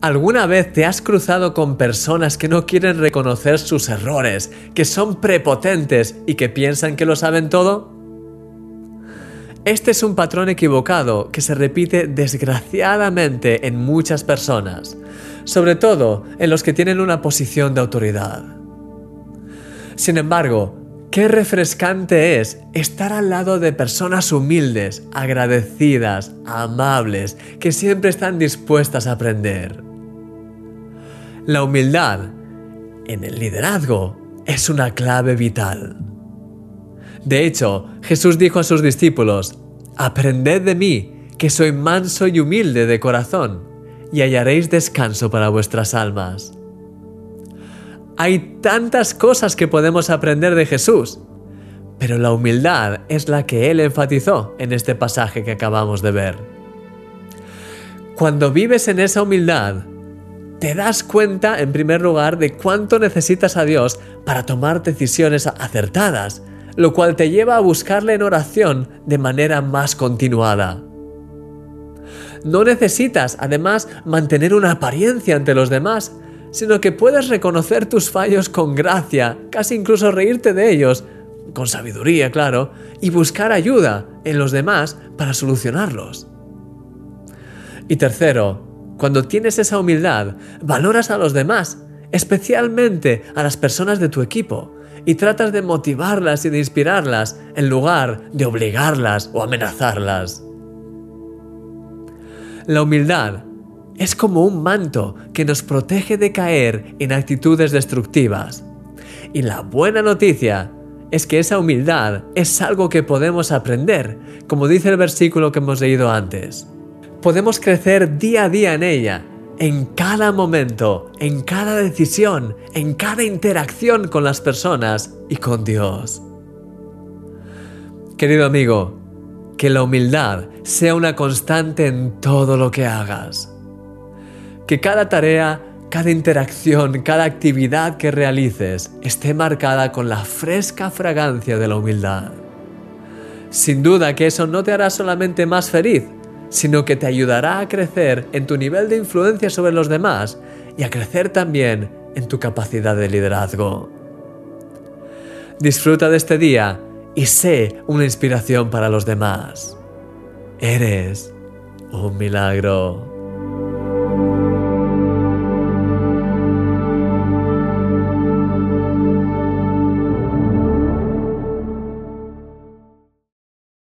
¿Alguna vez te has cruzado con personas que no quieren reconocer sus errores, que son prepotentes y que piensan que lo saben todo? Este es un patrón equivocado que se repite desgraciadamente en muchas personas, sobre todo en los que tienen una posición de autoridad. Sin embargo, Qué refrescante es estar al lado de personas humildes, agradecidas, amables, que siempre están dispuestas a aprender. La humildad en el liderazgo es una clave vital. De hecho, Jesús dijo a sus discípulos, Aprended de mí, que soy manso y humilde de corazón, y hallaréis descanso para vuestras almas. Hay tantas cosas que podemos aprender de Jesús, pero la humildad es la que Él enfatizó en este pasaje que acabamos de ver. Cuando vives en esa humildad, te das cuenta, en primer lugar, de cuánto necesitas a Dios para tomar decisiones acertadas, lo cual te lleva a buscarle en oración de manera más continuada. No necesitas, además, mantener una apariencia ante los demás, sino que puedes reconocer tus fallos con gracia, casi incluso reírte de ellos, con sabiduría, claro, y buscar ayuda en los demás para solucionarlos. Y tercero, cuando tienes esa humildad, valoras a los demás, especialmente a las personas de tu equipo, y tratas de motivarlas y de inspirarlas en lugar de obligarlas o amenazarlas. La humildad es como un manto que nos protege de caer en actitudes destructivas. Y la buena noticia es que esa humildad es algo que podemos aprender, como dice el versículo que hemos leído antes. Podemos crecer día a día en ella, en cada momento, en cada decisión, en cada interacción con las personas y con Dios. Querido amigo, que la humildad sea una constante en todo lo que hagas que cada tarea, cada interacción, cada actividad que realices esté marcada con la fresca fragancia de la humildad. Sin duda que eso no te hará solamente más feliz, sino que te ayudará a crecer en tu nivel de influencia sobre los demás y a crecer también en tu capacidad de liderazgo. Disfruta de este día y sé una inspiración para los demás. Eres un milagro.